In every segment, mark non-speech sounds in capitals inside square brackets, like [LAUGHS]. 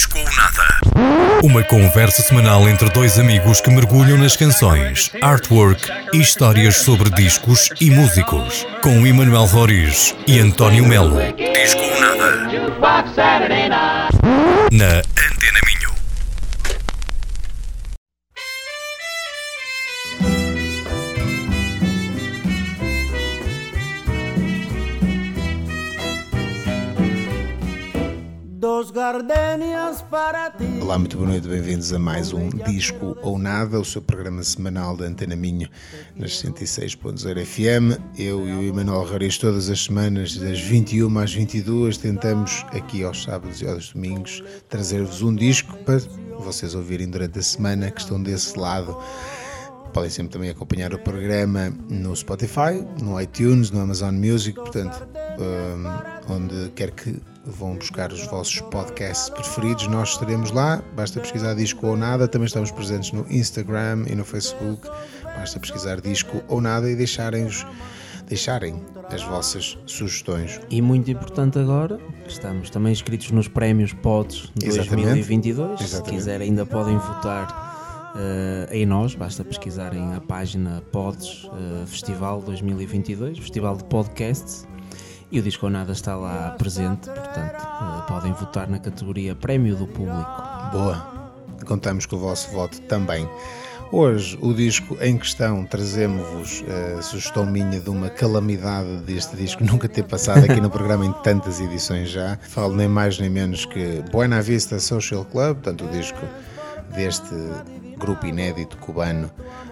Disco ou Nada. Uma conversa semanal entre dois amigos que mergulham nas canções, artwork e histórias sobre discos e músicos. Com Emanuel Roriz e António Melo. Disco ou Nada. Na Antena gardenias para ti. Olá, muito boa noite, bem-vindos a mais um Disco ou Nada, o seu programa semanal da Antena Minho nas 106.0 FM. Eu e o Emanuel Reis todas as semanas, das 21 às 22, tentamos aqui aos sábados e aos domingos trazer-vos um disco para vocês ouvirem durante a semana que estão desse lado. Podem sempre também acompanhar o programa no Spotify, no iTunes, no Amazon Music, portanto, um, onde quer que vão buscar os vossos podcasts preferidos, nós estaremos lá. Basta pesquisar Disco ou Nada. Também estamos presentes no Instagram e no Facebook. Basta pesquisar Disco ou Nada e deixarem-os deixarem as vossas sugestões. E muito importante agora, estamos também inscritos nos prémios PODs Exatamente. 2022. Se Exatamente. quiserem, ainda podem votar eh, em nós, basta pesquisarem a página PODs eh, Festival 2022, Festival de Podcasts. E o Disco Nada está lá presente, portanto, eh, podem votar na categoria Prémio do Público. Boa! Contamos com o vosso voto também. Hoje, o disco em questão, trazemos-vos a sugestão minha de uma calamidade deste disco nunca ter passado aqui no programa em tantas edições já. Falo nem mais nem menos que Buena Vista Social Club, portanto, o disco deste grupo inédito cubano eh,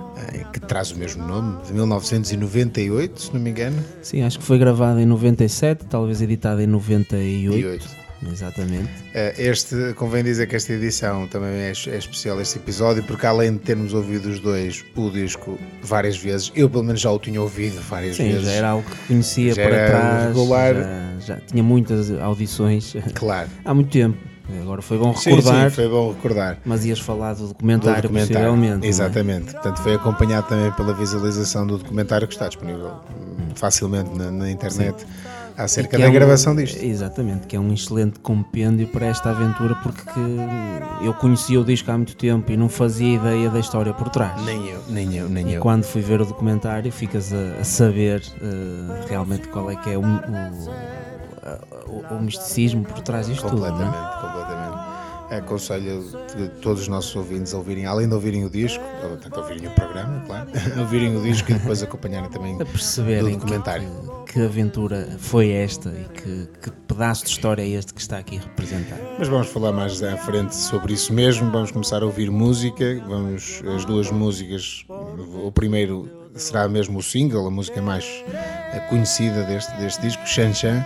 que traz o mesmo nome, de 1998, se não me engano. Sim, acho que foi gravado em 97, talvez editado em 98. 98. Exatamente. Eh, Este, convém dizer que esta edição também é, é especial, este episódio, porque além de termos ouvido os dois o disco várias vezes, eu pelo menos já o tinha ouvido várias Sim, vezes. já era algo que conhecia Já para trás, regular. Já, já tinha muitas audições Claro. [LAUGHS] há muito tempo. Agora foi bom Sim, recordar, sim, foi bom recordar. mas ias falar do Do documentário, documentário. possivelmente. é? Exatamente. Portanto, foi acompanhado também pela visualização do documentário que está disponível hum, facilmente na, na internet E acerca da é um- gravação disto. Exatamente, que é um excelente compêndio para esta aventura, porque eu conhecia o disco há muito tempo e não fazia ideia da história por trás. Nem eu, nem eu, nem E eu. quando fui ver o documentário, ficas a, a saber eh, realmente qual é que é o, o, o- o misticismo por trás disto tudo. não é? Completamente, completamente. Aconselho t- todos os nossos ouvintes a ouvirem, além de ouvirem o disco, portanto, ouvirem o programa, claro, [LAUGHS] ouvirem o disco e depois acompanharem também a perceberem do documentário. Que, que aventura foi esta e que, que pedaço de história é este que está aqui representado. Mas vamos falar mais à frente sobre isso mesmo. Vamos começar a ouvir música. Vamos as duas músicas. O primeiro será mesmo o single, a música mais conhecida deste, deste disco, Shan Shan,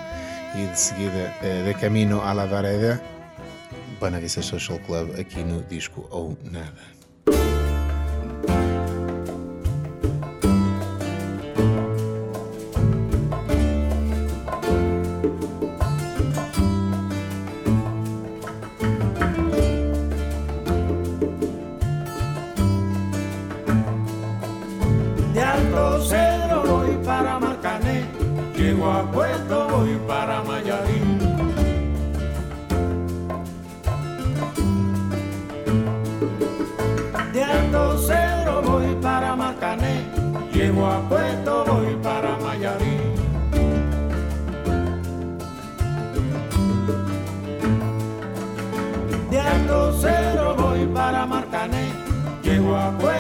e de seguida eh, De Camino a la Vareda, Banavista Social Club, aqui no disco ou nada. Llego a Puerto voy para Mayarín. De Alto Cedro voy para Marcané, llego a Puerto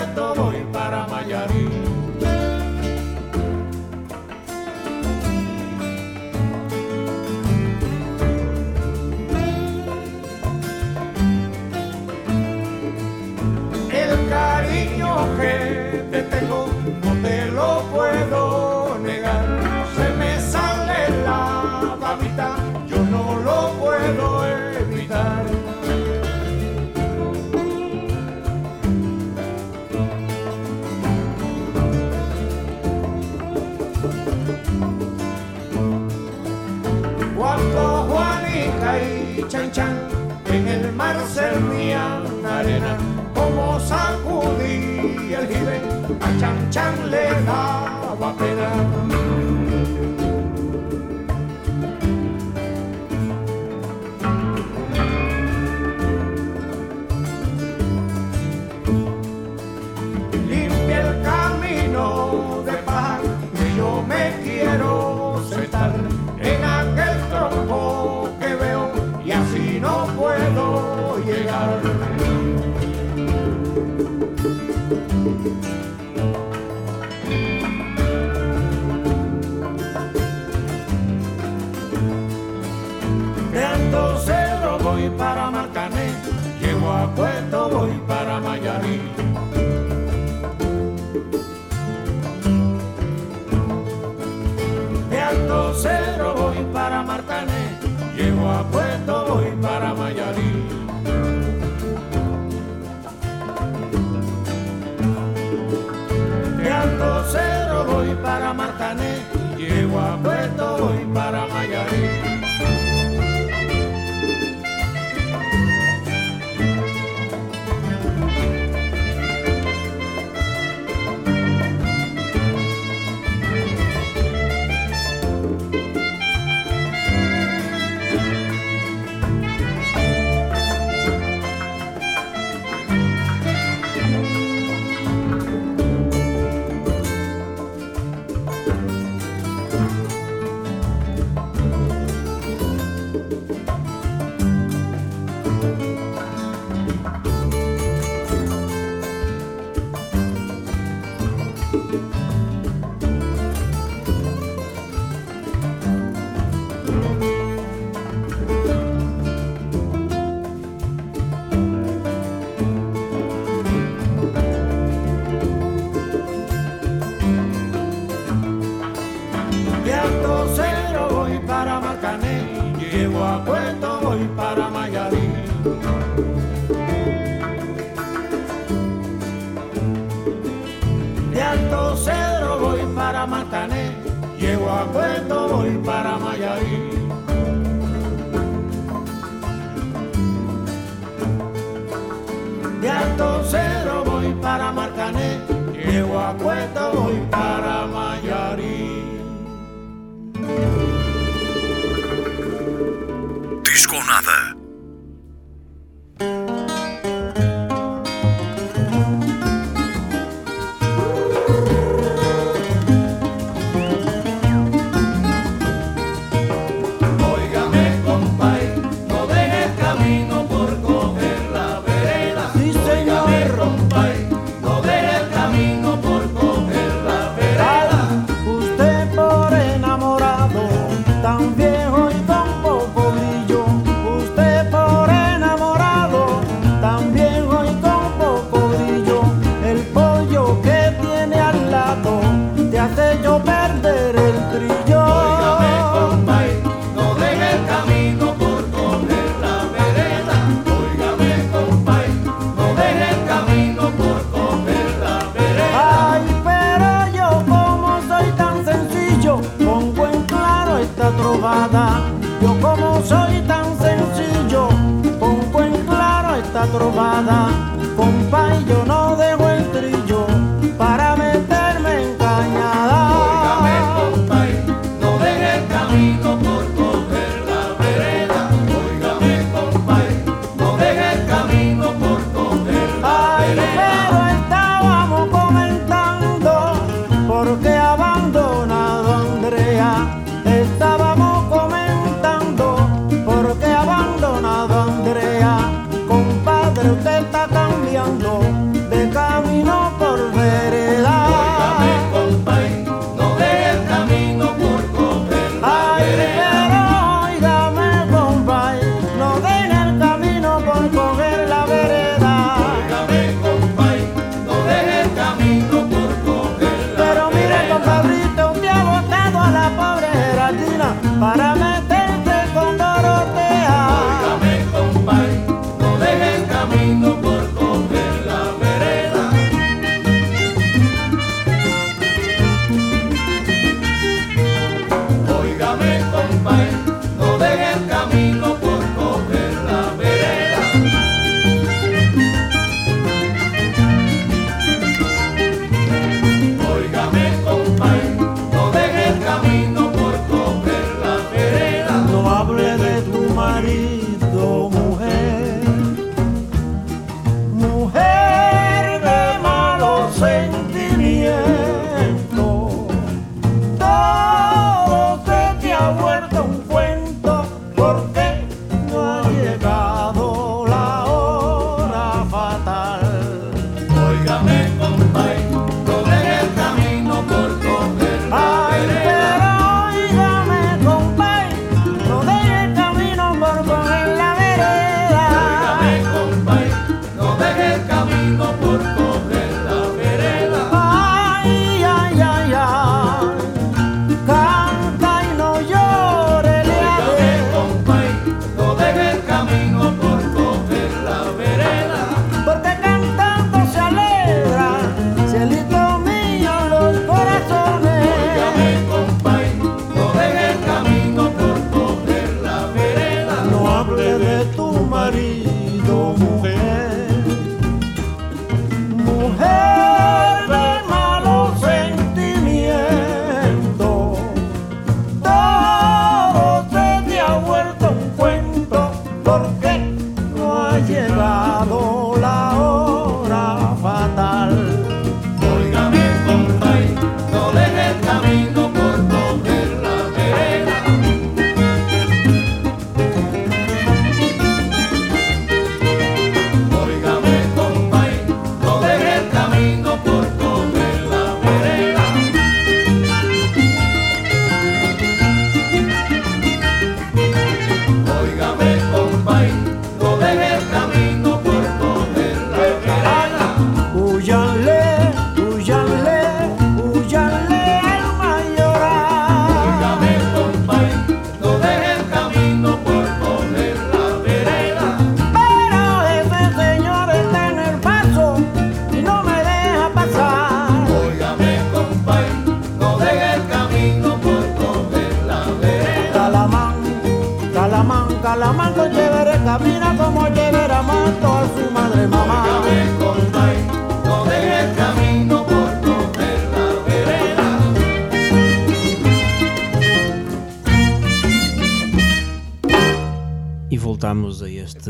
servían arena, como sacudí el jibe, a Chan Chan le daba pena. De Alto Cerro voy para Marcané, llego a Puerto voy para voy para Marcané, llego a Puerto Bye.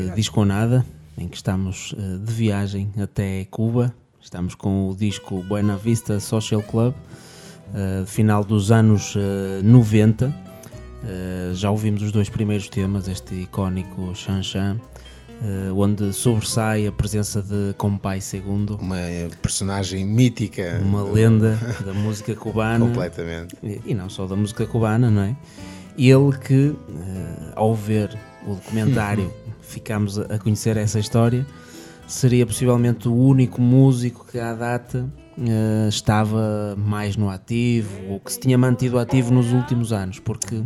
Este Disco Nada, em que estamos eh, de viagem até Cuba. Estamos com o disco Buena Vista Social Club, eh, final dos anos eh, 90. Eh, já ouvimos os dois primeiros temas, este icónico Chan Chan, onde sobressai a presença de Compai II, Uma personagem mítica. uma lenda da música cubana. Completamente. E e não só da música cubana, não é? Ele que, ao ver o documentário, [LAUGHS] ficámos a conhecer essa história, seria possivelmente o único músico que à data eh, estava mais no ativo, ou que se tinha mantido ativo nos últimos anos, porque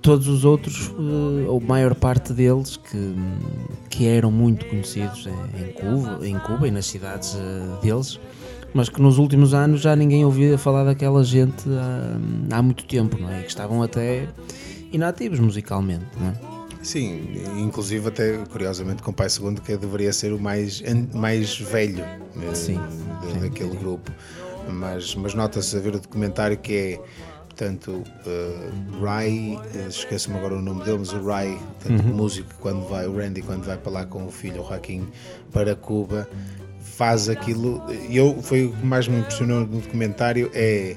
todos os outros, eh, ou maior parte deles, que, que eram muito conhecidos em, Cuba, em Cuba e nas cidades eh, deles, mas que nos últimos anos já ninguém ouvia falar daquela gente há, há muito tempo, não é? Que estavam até inativos musicalmente, não é? Sim, inclusive até curiosamente com o Pai Segundo que deveria ser o mais, mais velho eh, Sim, de- sim, daquele grupo. Mas, mas nota-se a ver o documentário que é, portanto, eh, Rai, eh, esqueço-me agora o nome dele, mas o Rai, portanto, Uhum. o músico, quando vai, o Randy, quando vai para lá com o filho, o Joaquim, para Cuba, faz aquilo. E eu, foi o que mais me impressionou no documentário é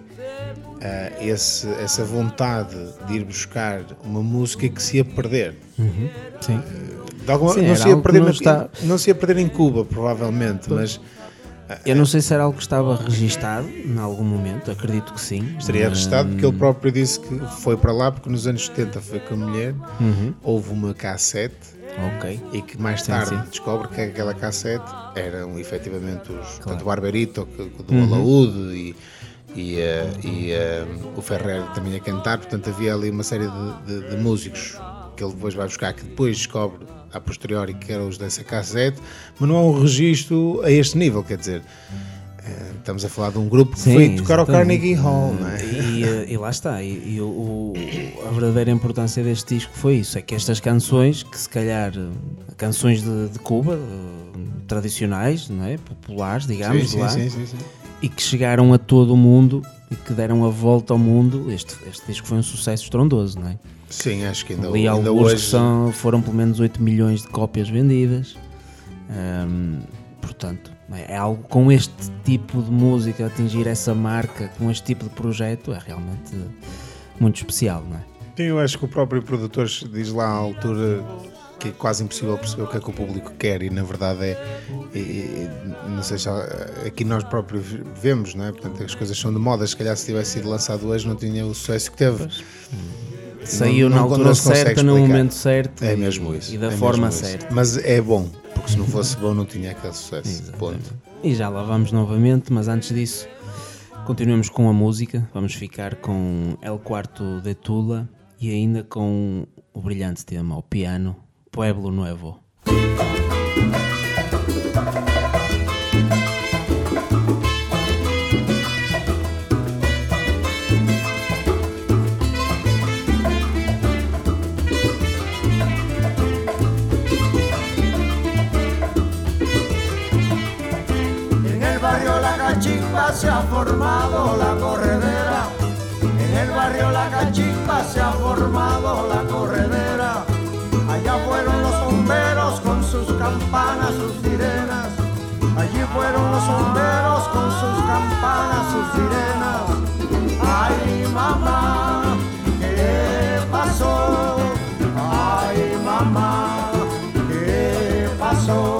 ah, esse, essa vontade de ir buscar uma música que se ia perder. Sim. De alguma- Sim, não, se ia perder não está- não se ia perder em Cuba, provavelmente, mas Eu não sei se era algo que estava registado em algum momento, acredito que sim. estaria registado porque ele próprio disse que foi para lá porque nos anos 70 foi com a mulher, Uhum. houve uma cassete Ok. e que mais Sim, tarde sim. descobre que aquela cassete eram efetivamente os portanto, o Barbarito que- do Uhum. Alaúde e, e, eh, e, eh, o Ferrer também a cantar, portanto havia ali uma série de, de- de músicos que ele depois vai buscar, que depois descobre a posteriori que eram os dessa cassete, mas não há um registro a este nível, quer dizer, eh, estamos a falar de um grupo que Sim, foi tocar ao. Carnegie Hall, não é? E, e lá está, e, e o- o- a verdadeira importância deste disco foi isso: é que estas canções, que se calhar canções de, de Cuba, tradicionais, não é? populares, digamos, Sim, sim, lá, sim. E que chegaram a todo o mundo e que deram a volta ao mundo. Este, este disco foi um sucesso estrondoso, não é? Sim, acho que ainda, ainda alguns que hoje. são, foram pelo menos 8 milhões de cópias vendidas. Ahm, portanto, é algo com este tipo de música, atingir essa marca com este tipo de projeto é realmente muito especial, não é? Sim, eu acho que o próprio produtor diz lá à altura que é quase impossível perceber o que é que o público quer e na verdade é, e- não sei se aqui nós próprios vemos, não é? Portanto, as coisas são de moda, se calhar se tivesse sido lançado hoje não tinha o sucesso que teve. Saiu não- na altura certa, no momento certo É e, mesmo isso. e da é forma certa. Mas é bom, porque se não fosse bom não tinha aquele sucesso. Ponto. E já lá vamos novamente, mas antes disso, continuemos com a música. Vamos ficar com El Quarto de Tula e ainda com o brilhante tema, o piano, Pueblo Nuevo. En el barrio la cachimpa se ha formado la corredera. En el barrio La Cachimba se ha formado la corredera. Allá fueron los bomberos con sus campanas, sus sirenas. Allí fueron los bomberos con sus campanas, sus sirenas. Ay, mamá, ¿qué pasó? Ay, mamá, ¿qué pasó?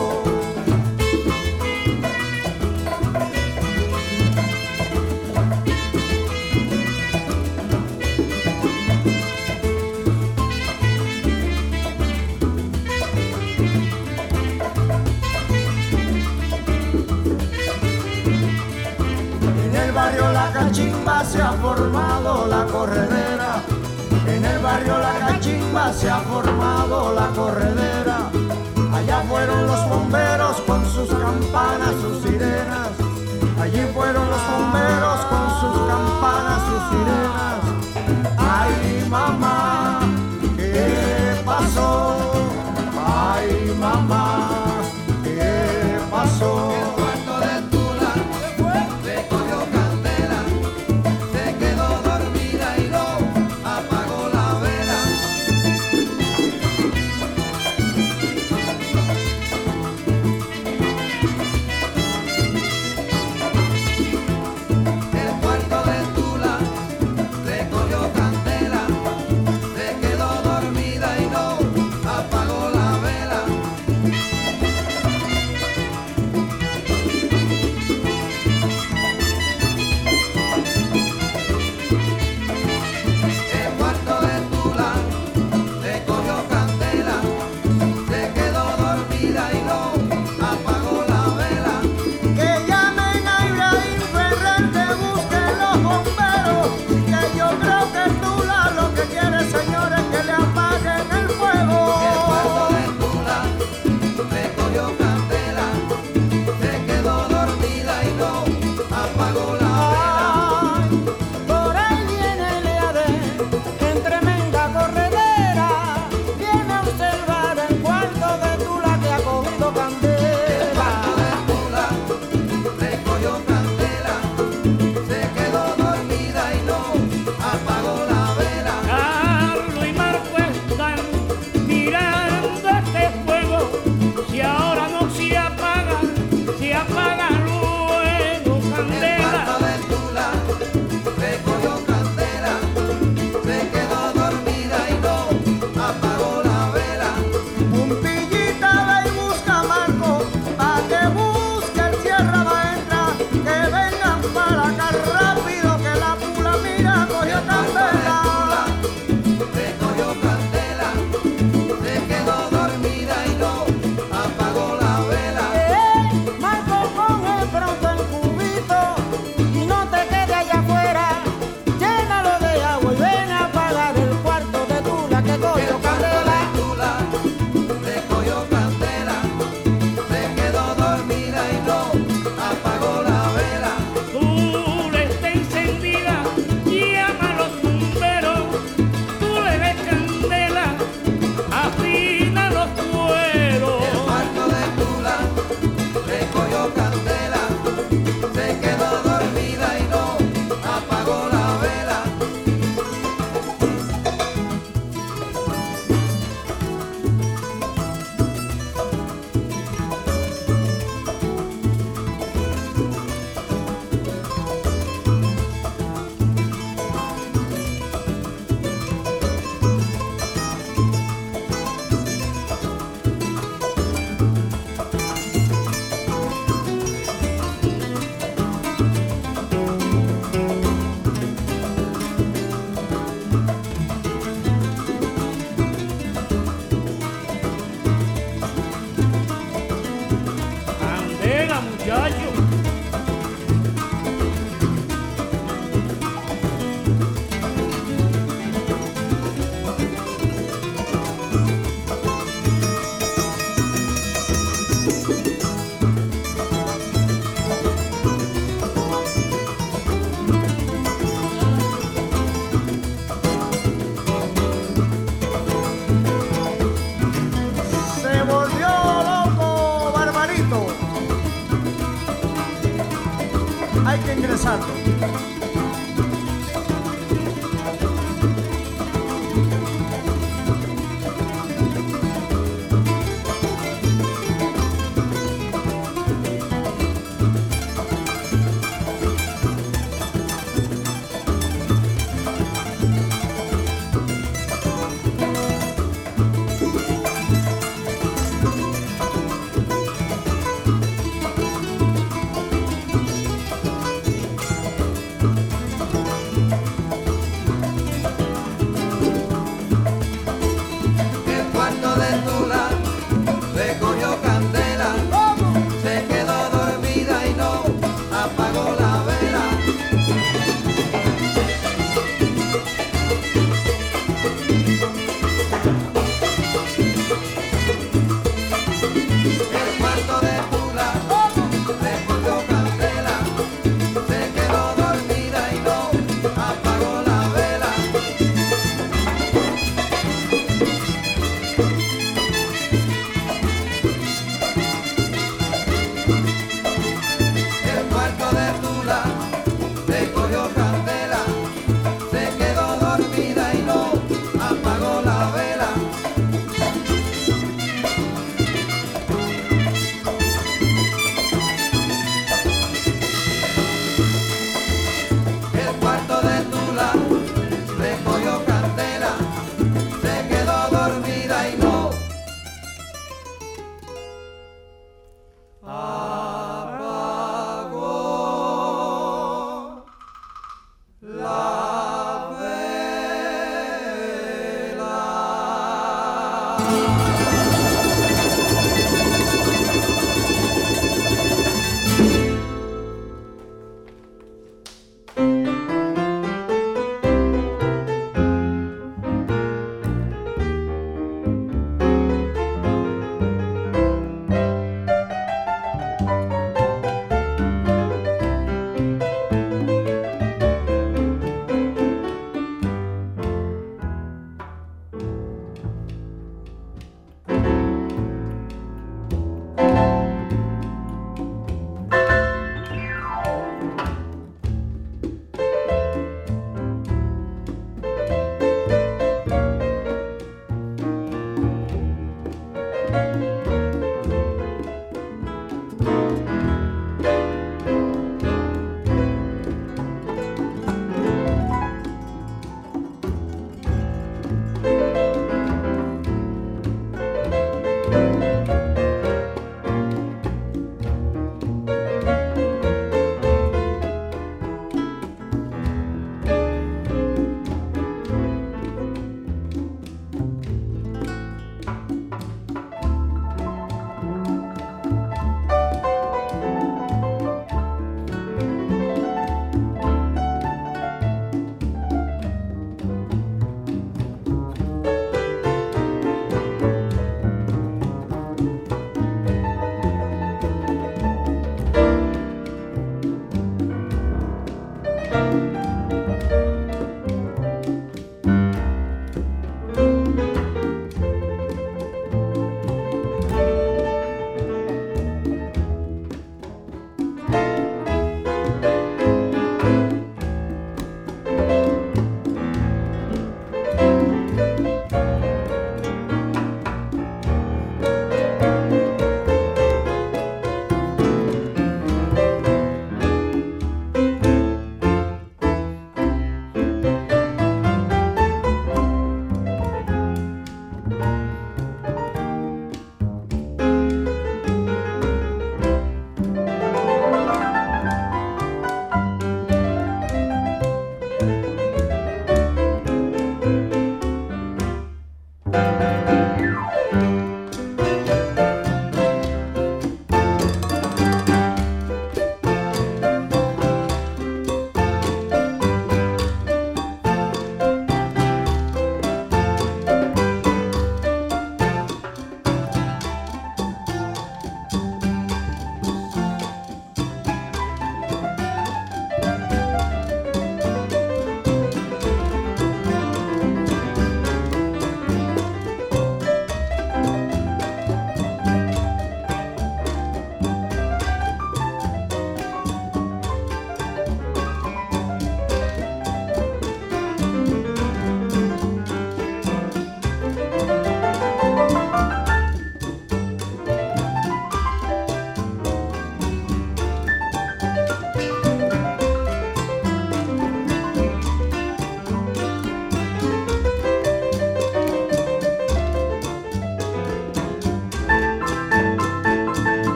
cachimba se ha formado la corredera. En el barrio La Cachimba se ha formado la corredera. Allá fueron los bomberos con sus campanas, sus sirenas. Allí fueron los bomberos con sus campanas, sus sirenas. Ay, mamá, ¿qué pasó? Ay, mamá, ¿qué pasó?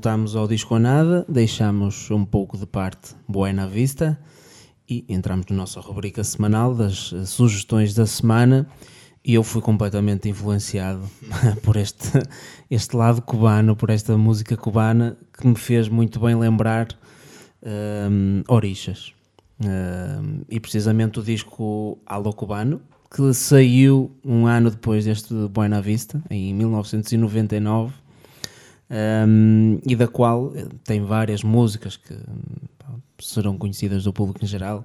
Voltamos ao disco a nada, deixamos um pouco de parte Buena Vista e entramos na nossa rubrica semanal das eh, sugestões da semana e eu fui completamente influenciado [LAUGHS] por este, este lado cubano, por esta música cubana que me fez muito bem lembrar um, Orixas. Um, e precisamente o disco Alô Cubano, que saiu um ano depois deste Buena Vista, em 1999, um, e da qual eh, tem várias músicas que pá, serão conhecidas do público em geral.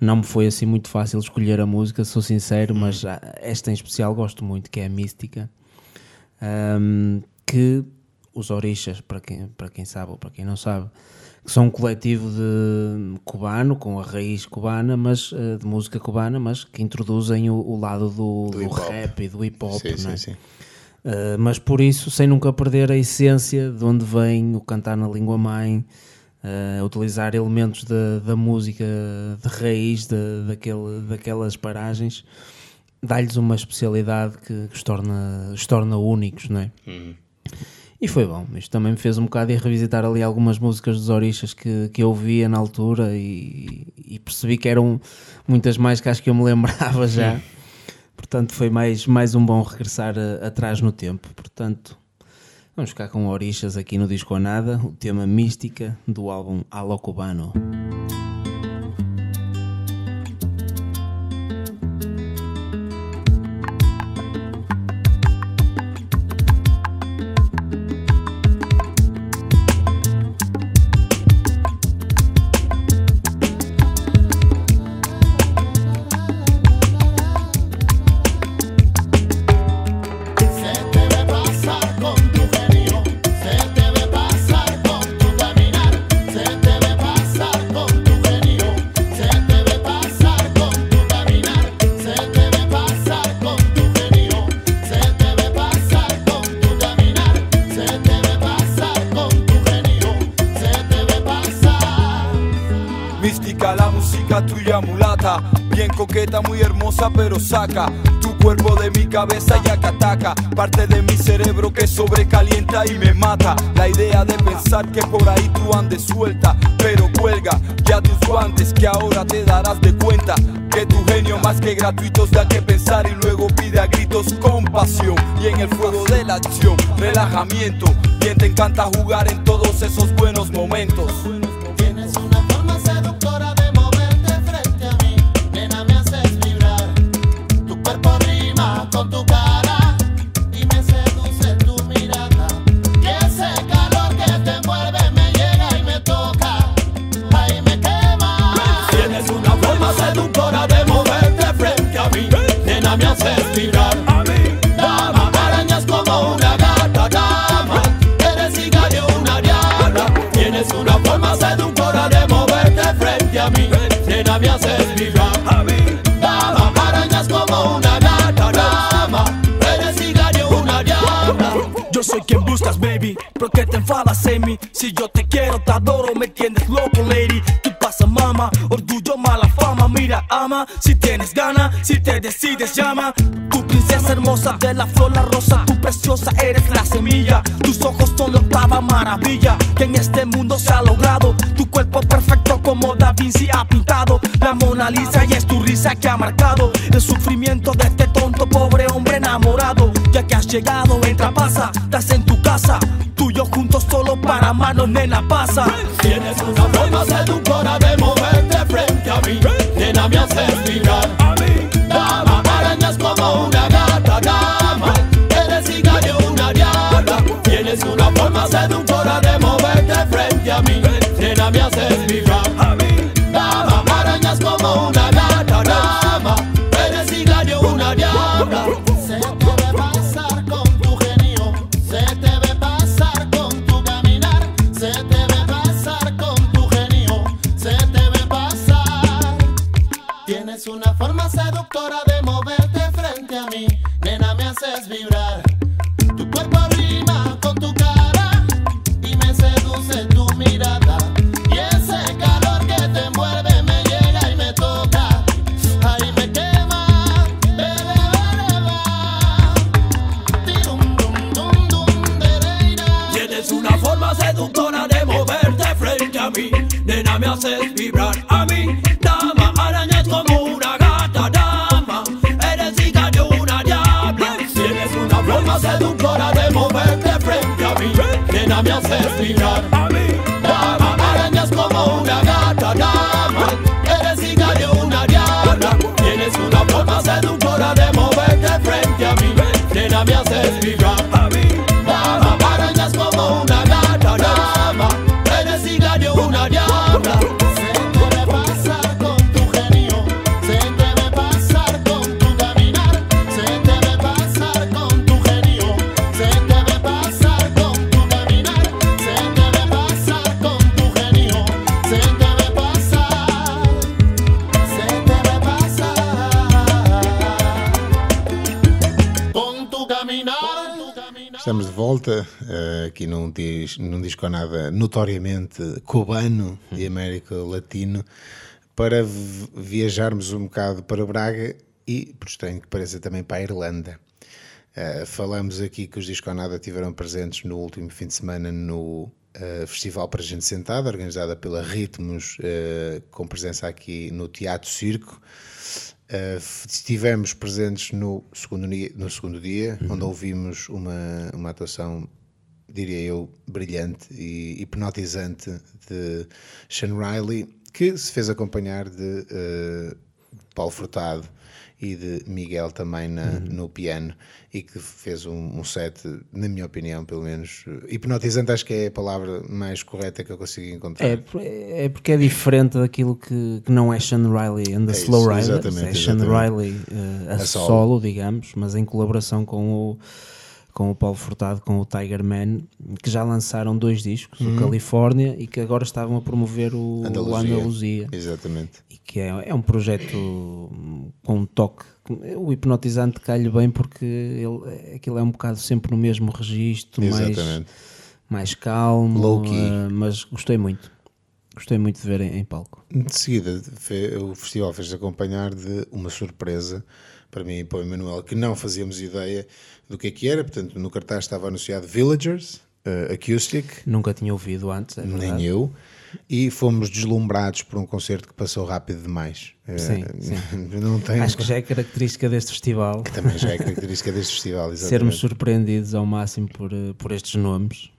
Não me foi assim muito fácil escolher a música, sou sincero, mas ah, esta em especial gosto muito, que é a Mística, um, que os Orixas, para quem, para quem sabe ou para quem não sabe, que são um coletivo de cubano, com a raiz cubana, mas eh, de música cubana, mas que introduzem o, o lado do, do, hip-hop. rap e do hip hop, Sim, é? sim, sim. Uh, mas por isso, sem nunca perder a essência de onde vem o cantar na língua mãe, uh, utilizar elementos da, da música de raiz da, daquele, daquelas paragens, dá-lhes uma especialidade que, que os, torna, os torna únicos, não é? E foi bom, isto também me fez um bocado ir revisitar ali algumas músicas dos Orixas que, que eu ouvia na altura e, e percebi que eram muitas mais que acho que eu me [LAUGHS] lembrava já. Portanto, foi mais, mais um bom regressar a- atrás no tempo. Portanto, vamos ficar com Orixas aqui no Disco Nada, o tema Mística do álbum Alô Cubano. Muy hermosa pero saca tu cuerpo de mi cabeza ya que ataca, parte de mi cerebro que sobrecalienta y me mata. La idea de pensar que por ahí tú andes suelta, pero cuelga ya tus guantes que ahora te darás de cuenta. Que tu genio más que gratuitos da que pensar y luego pide a gritos compasión y en el fuego de la acción, relajamiento. Bien te encanta jugar en todos esos buenos momentos. Baby. ¿Por qué te enfadas en mí? Si yo te quiero, te adoro, me tienes loco, lady. ¿Qué pasa, mama? Orgullo, mala fama. Mira, ama. Si tienes gana, si te decides, llama. Tu princesa hermosa de la flor, la rosa. Tu preciosa eres la semilla. Tus ojos son la octava maravilla que en este mundo se ha logrado. Tu cuerpo perfecto como Da Vinci ha pintado. La Mona Lisa y es tu risa que ha marcado el sufrimiento de este tonto pobre hombre enamorado. Ya que has llegado, entra, pasa, estás en tu casa. Tú y yo juntos solo para manos, nena, pasa. Tienes una forma nada notoriamente cubano e América Latino para viajarmos um bocado para Braga e, por estranho que pareça, também para a Irlanda. Eh, falamos aqui que os Disconada estiveram presentes no último fim de semana no eh, Festival para Gente Sentada, organizada pela Ritmos, eh, com presença aqui no Teatro Circo. Uh, estivemos presentes no segundo, dia- no segundo dia, onde ouvimos uma, uma atuação, diria eu, brilhante e hipnotizante de Sean Riley, que se fez acompanhar de uh, Paulo Furtado e de Miguel também na- no piano e que fez um, um set, na minha opinião, pelo menos, uh, hipnotizante, acho que é a palavra mais correta que eu consigo encontrar. É, é porque é diferente daquilo que, que não é Sean Riley and the É isso, Slow Riders, exatamente, é Sean. Riley eh, a, A solo. solo. digamos, mas em colaboração com o, com o Paulo Furtado, com o Tiger Man, que já lançaram dois discos, o Califórnia e que agora estavam a promover o o Andaluzia. Andaluzia. Exatamente. E que é, é um projeto com um toque. O hipnotizante cai-lhe bem porque ele, aquilo é um bocado sempre no mesmo registro, mais, Exatamente. mais calmo, Low-key. eh, mas gostei muito. Gostei muito de ver em, em palco. De seguida, o festival fez acompanhar de uma surpresa para mim e para o Emanuel, que não fazíamos ideia do que é que era. Portanto, no cartaz estava anunciado Villagers, eh, Acoustic, Nunca tinha ouvido antes, é verdade. nem eu, e fomos deslumbrados por um concerto que passou rápido demais. Eh, Sim, [LAUGHS] Não tem, Acho que já é característica deste festival Também já é característica deste festival, [LAUGHS] exatamente. sermos surpreendidos ao máximo por, eh, por estes nomes.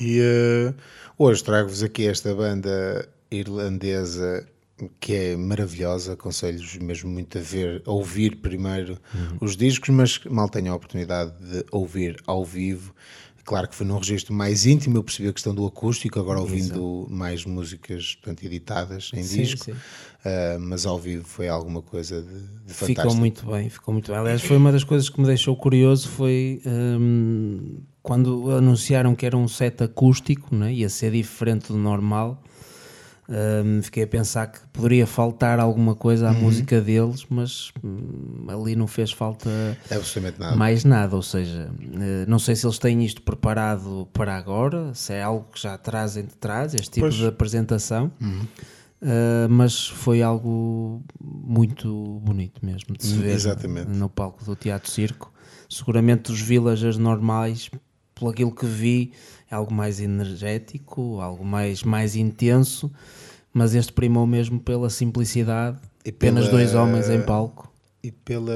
E eh, hoje trago-vos aqui esta banda irlandesa que é maravilhosa, aconselho-vos mesmo muito a ver, a ouvir primeiro os discos, mas mal tenho a oportunidade de ouvir ao vivo. Claro que foi num registro mais íntimo, eu percebi a questão do acústico, agora ouvindo mais músicas portanto, editadas em Sim, disco, sim. eh, mas ao vivo foi alguma coisa de, de fantástico. Ficou muito bem, ficou muito bem. Aliás, foi uma das coisas que me deixou curioso foi hum, quando anunciaram que era um set acústico, né? ia ser diferente do normal. Hum, fiquei a pensar que poderia faltar alguma coisa à Uhum. música deles, mas hum, ali não fez falta nada. mais nada. Ou seja, eh, não sei se eles têm isto preparado para agora, se é algo que já trazem de trás, este tipo Pois. de apresentação. Uhum. Uh, mas foi algo muito bonito mesmo de se Hum, ver exatamente. no palco do Teatro Circo. Seguramente os villagers normais, por aquilo que vi, algo mais energético, algo mais, mais intenso, mas este primou mesmo pela simplicidade, E apenas pela- dois homens em palco. e pela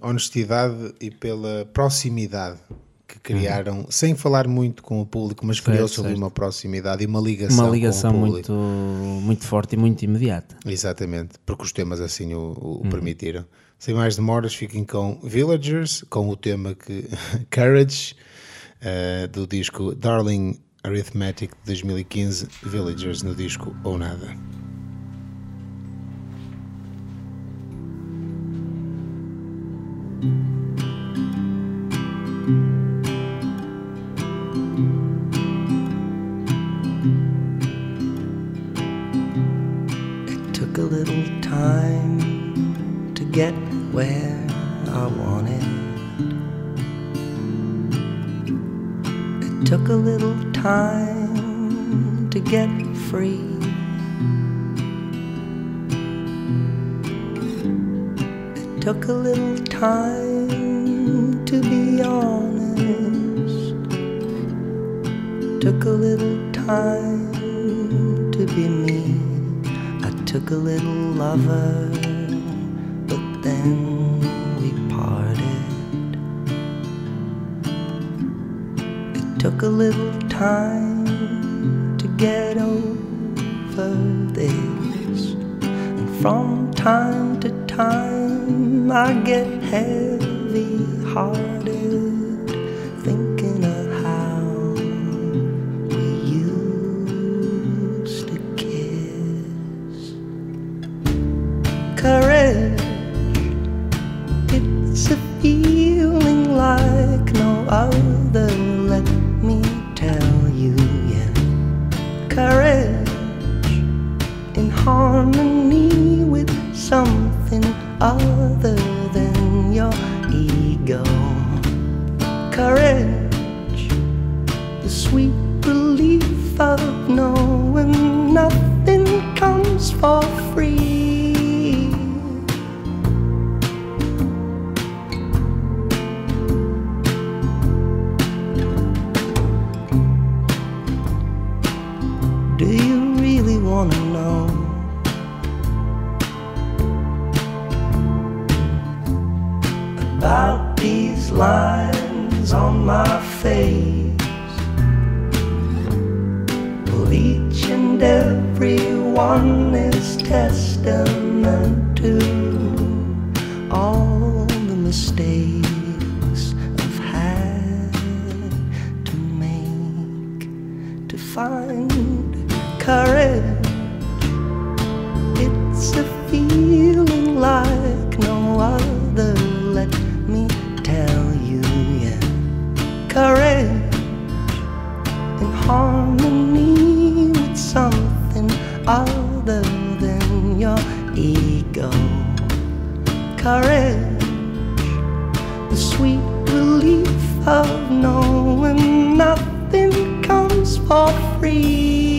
honestidade e pela proximidade que criaram, sem falar muito com o público, mas Uhum. Certo, criou-se certo. uma proximidade e uma ligação, Uma ligação muito, muito forte e muito imediata. Exatamente, porque os temas assim o, o Uhum. permitiram. Sem mais demoras, fiquem com Villagers, com o tema que [LAUGHS] Courage, eh, do disco Darling Arithmetic de 2015, Villagers no disco Ou Nada. It took a little time to get where I wanted. Took a little time to get free. It took a little time to be honest. Took a little time to be me. I took a little lover, but then a little time to get over this. And from time to time, I get heavy hearted, Courage in harmony with something other than your ego. Courage, the sweet relief of knowing nothing comes for free.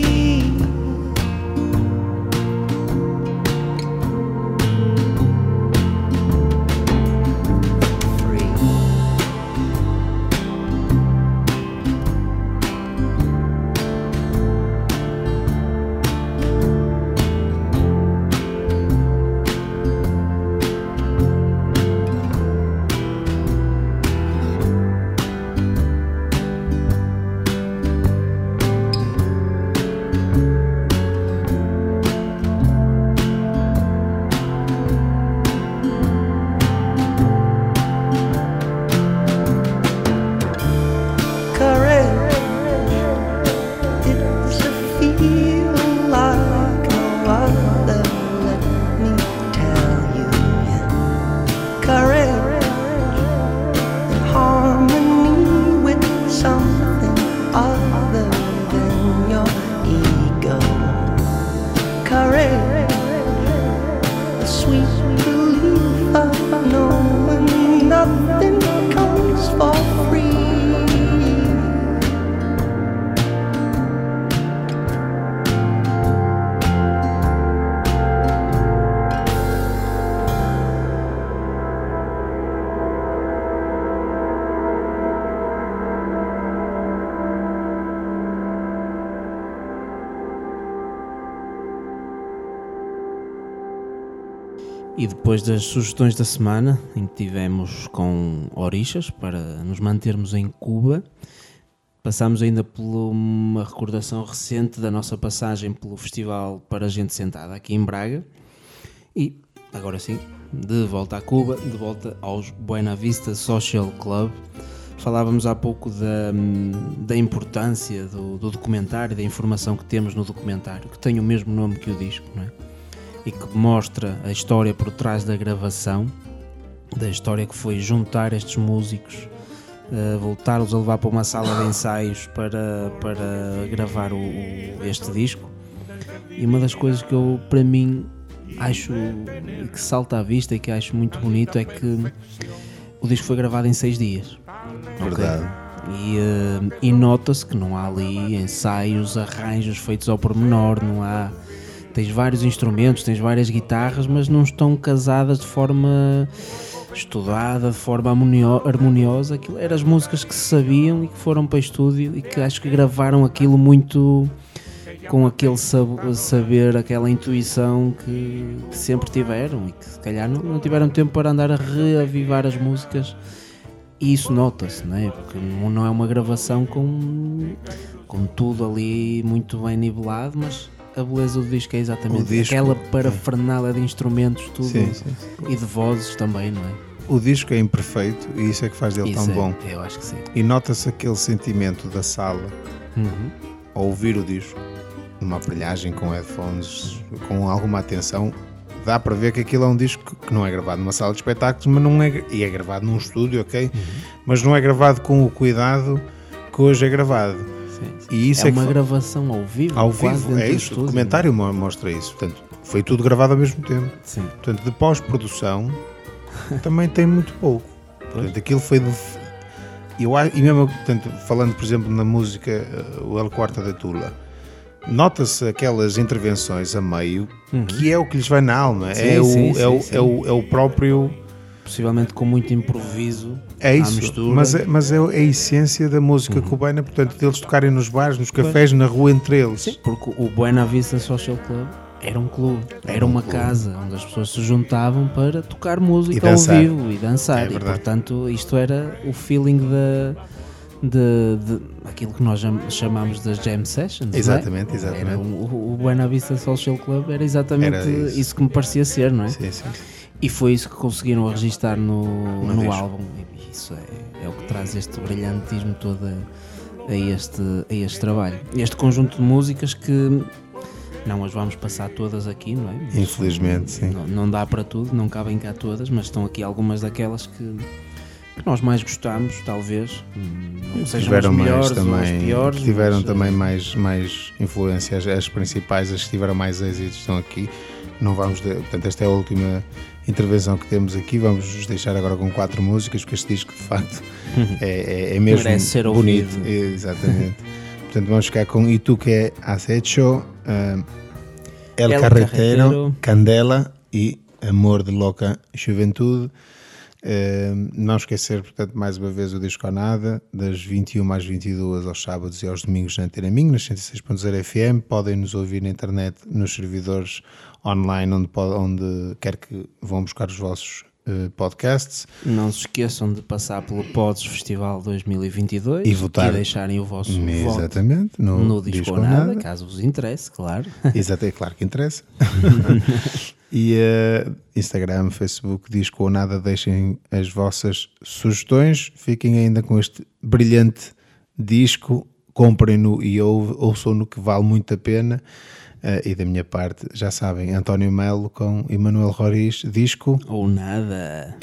Depois das sugestões da semana, em que tivemos com orixas para nos mantermos em Cuba, passámos ainda por uma recordação recente da nossa passagem pelo Festival para Gente Sentada aqui em Braga. E agora sim, de volta a Cuba, de volta aos Buena Vista Social Club. Falávamos há pouco da, da importância do, do documentário, da informação que temos no documentário, que tem o mesmo nome que o disco, não é? E que mostra a história por trás da gravação, da história que foi juntar estes músicos, uh, voltá-los a levar para uma sala de ensaios para, para gravar o, o- este disco. E uma das coisas que eu, para mim, acho que salta à vista e que acho muito bonito é que o disco foi gravado em seis dias. Verdade. E, eh, e nota-se que não há ali ensaios, arranjos feitos ao pormenor, não há. Tens vários instrumentos, tens várias guitarras, mas não estão casadas de forma estudada, de forma harmonio- harmoniosa. Aquilo eram as músicas que se sabiam e que foram para estúdio e que acho que gravaram aquilo muito com aquele sab- saber, aquela intuição que, que sempre tiveram e que se calhar não, não tiveram tempo para andar a reavivar as músicas e isso nota-se, não é? Porque não é uma gravação com, com tudo ali muito bem nivelado, mas a beleza do disco é exatamente disco, aquela parafernália de instrumentos tudo Sim, sim, e de vozes também, não é? O disco é imperfeito e isso é que faz dele Isso tão é, bom. Eu acho que sim. E nota-se aquele sentimento da sala Uhum. ao ouvir o disco, numa aparelhagem com headphones, com alguma atenção. Dá para ver que aquilo é um disco que não é gravado numa sala de espetáculos, mas não é, e é gravado num estúdio, ok? Uhum. Mas não é gravado com o cuidado que hoje é gravado. Sim, sim. E isso é, é, uma fa- gravação ao vivo, ao vivo, é isso. O documentário mo- mostra isso. Portanto, foi tudo gravado ao mesmo tempo. Sim. Portanto, de pós-produção [LAUGHS] também tem muito pouco. Portanto, aquilo foi de. Eu, e mesmo, portanto, falando, por exemplo, na música eh, o El Quarta da Tula, nota-se aquelas intervenções a meio que é o que lhes vai na alma. Uhum. Sim, é, o, sim, é, sim, o, sim. é, o, é o próprio. Possivelmente com muito improviso É isso, mistura. mas é, mas é a essência da música Uhum. cubana, portanto, deles tocarem nos bares, nos cafés, na rua entre eles. Sim, porque o Buena Vista Social Club era um clube, era uma casa onde as pessoas se juntavam para tocar música ao vivo e dançar. É e portanto, isto era o feeling de, de, de aquilo que nós cham- chamamos das jam sessions. não é? Exatamente, exatamente. Era o, o Buena Vista Social Club era exatamente Era isso. isso. que me parecia ser, não é? Sim, sim. E foi isso que conseguiram registrar no, No álbum. E isso é, é o que traz este brilhantismo todo a, a este, a este trabalho. Este conjunto de músicas que não as vamos passar todas aqui, não é? Mas Infelizmente, sim. Não, não dá para tudo, não cabem cá todas, mas estão aqui algumas daquelas que, que nós mais gostamos, talvez. Não sejam tiveram as mais melhores ou também, as piores. tiveram mas, também mais, mais influências, as principais, as que tiveram mais êxitos estão aqui. Não vamos, de- portanto, esta é a última intervenção que temos aqui. Vamos nos deixar agora com quatro músicas, porque este disco de facto [LAUGHS] é, é, é mesmo Merece ser bonito. É, Exatamente. [LAUGHS] portanto, vamos ficar com E tu que has hecho, ah, El, El Carretero, Carretero. Candela e Amor de Louca Juventude. Eh, não esquecer, portanto, mais uma vez o Disco ou Nada, das 21 às 22 aos sábados e aos domingos na Antena Minho, nas 106.0 FM. Podem nos ouvir na internet, nos servidores online, onde, onde quer que vão buscar os vossos eh, podcasts. Não se esqueçam de passar pelo Pods Festival 2022 E votar. deixarem o vosso voto Exatamente, no, no Disco, Disco ou nada, Nada. caso vos interesse, claro. [LAUGHS] Exato, é claro que interessa. [LAUGHS] e eh, Instagram, Facebook, Disco ou Nada, deixem as vossas sugestões. Fiquem ainda com este brilhante disco. Comprem-no e ou- ouçam-no que vale muito a pena. Eh, e da minha parte, já sabem, António Melo com Emanuel Roriz, disco. ou nada.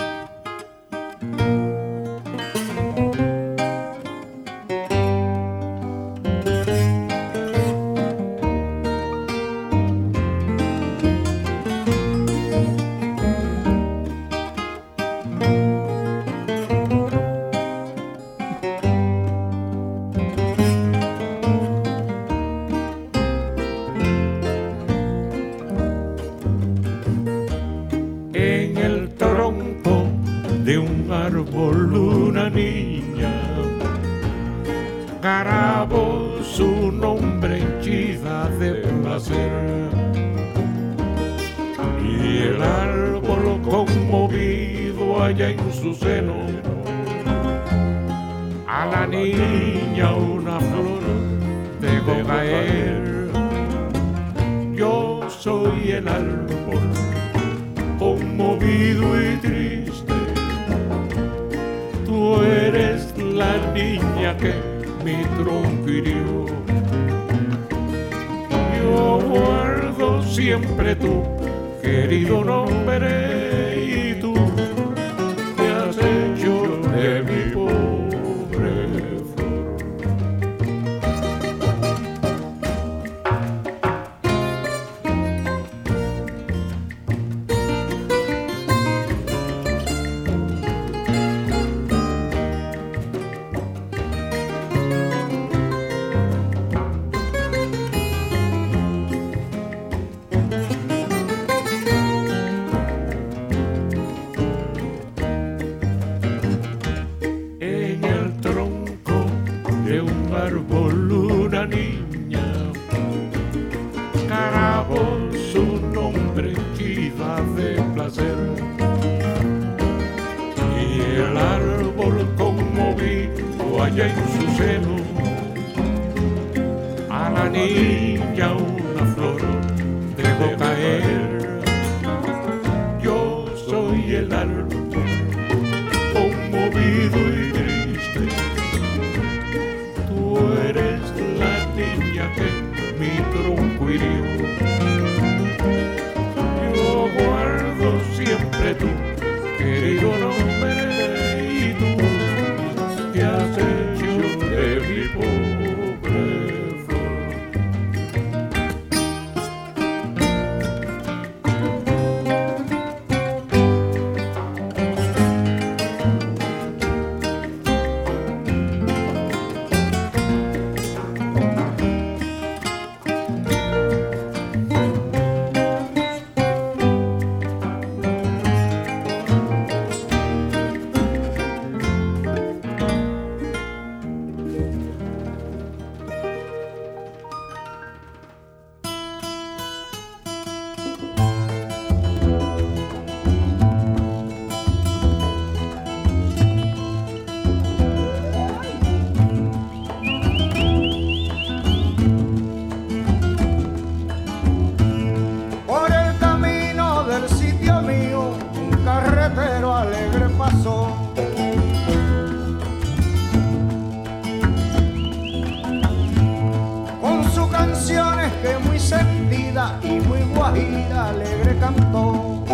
y muy guajira alegre cantó.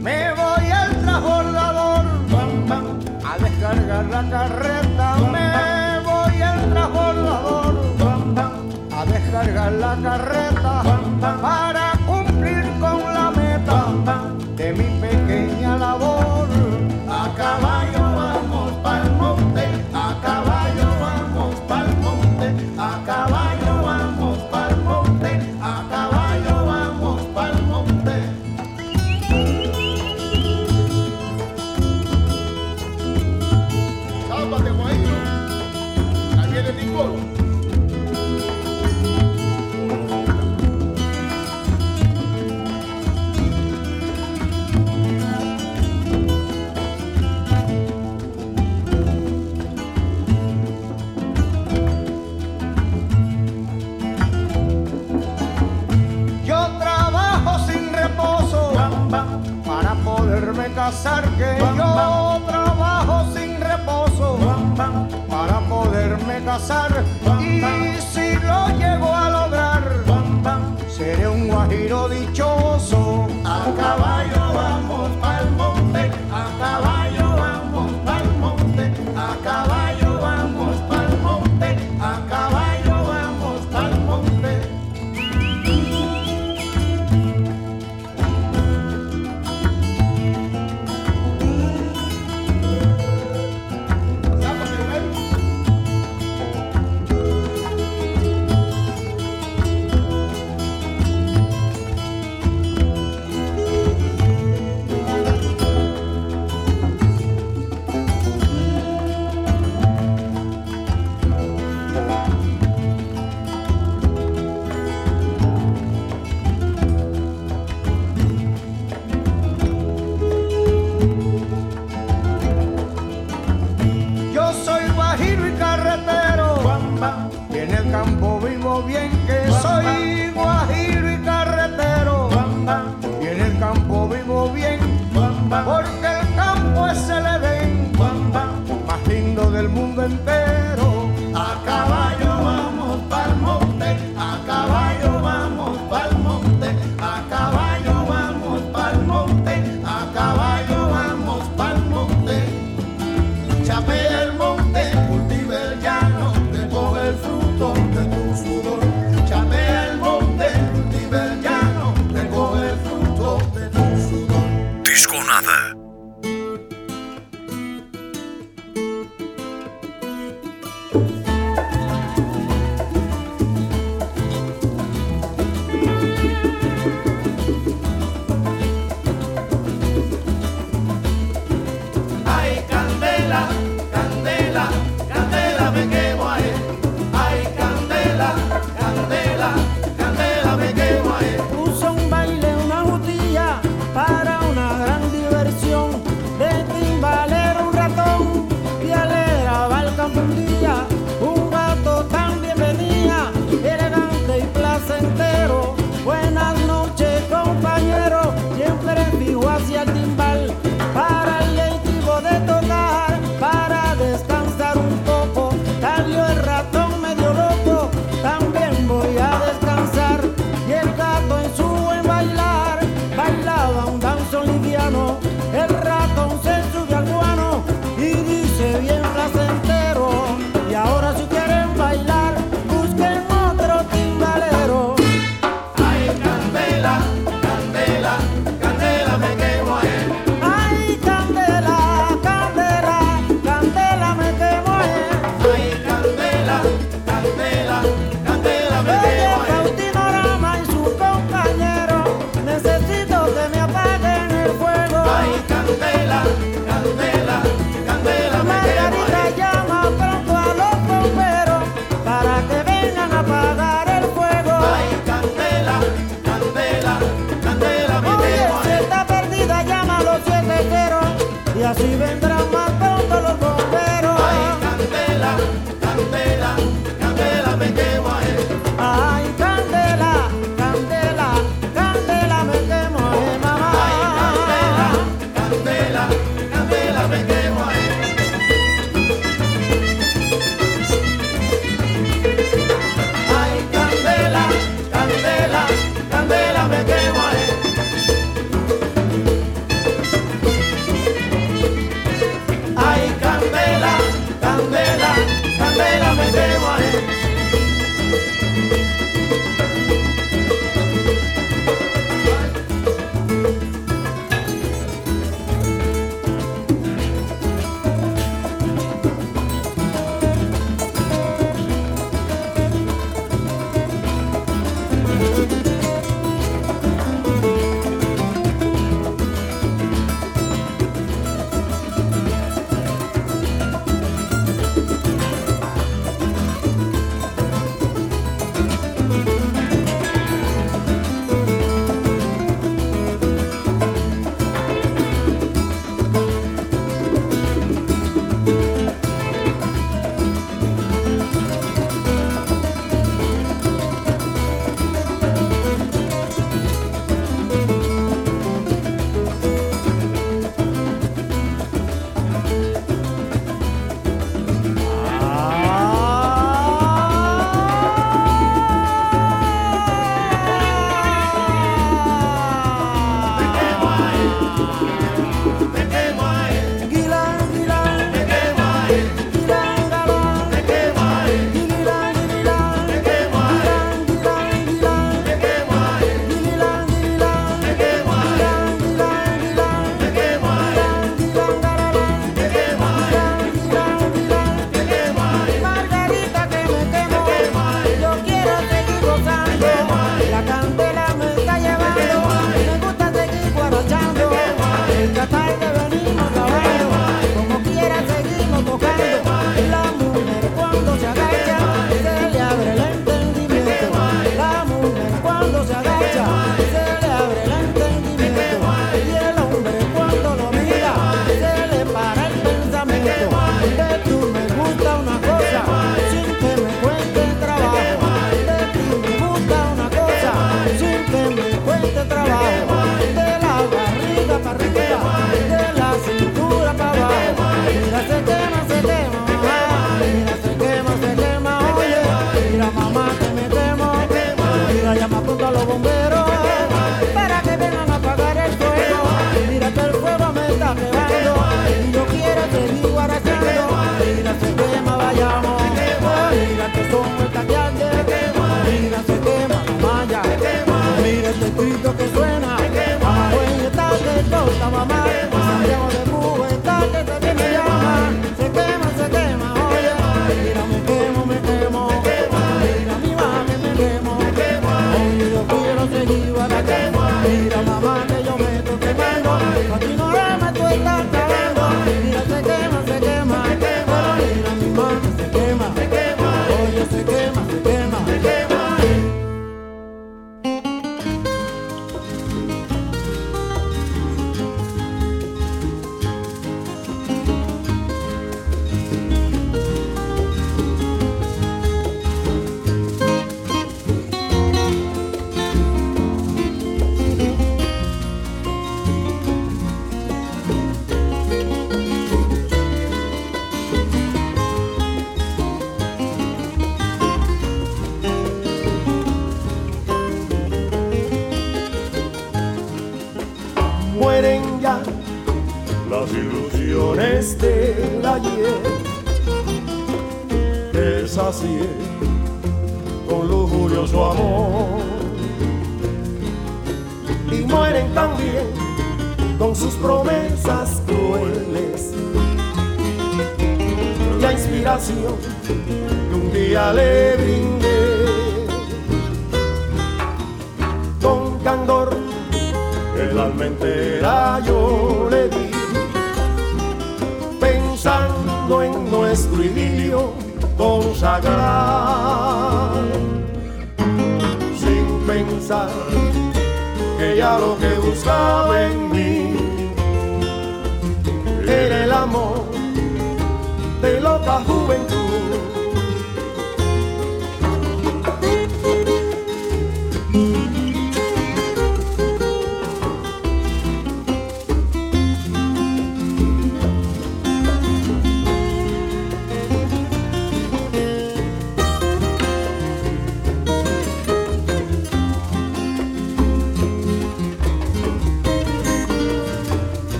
Me voy al transbordador a descargar la carreta. Me voy al transbordador a descargar la carreta. que yo trabajo sin reposo para poderme casar y si lo llego a lograr seré un guajiro dichoso. Acabar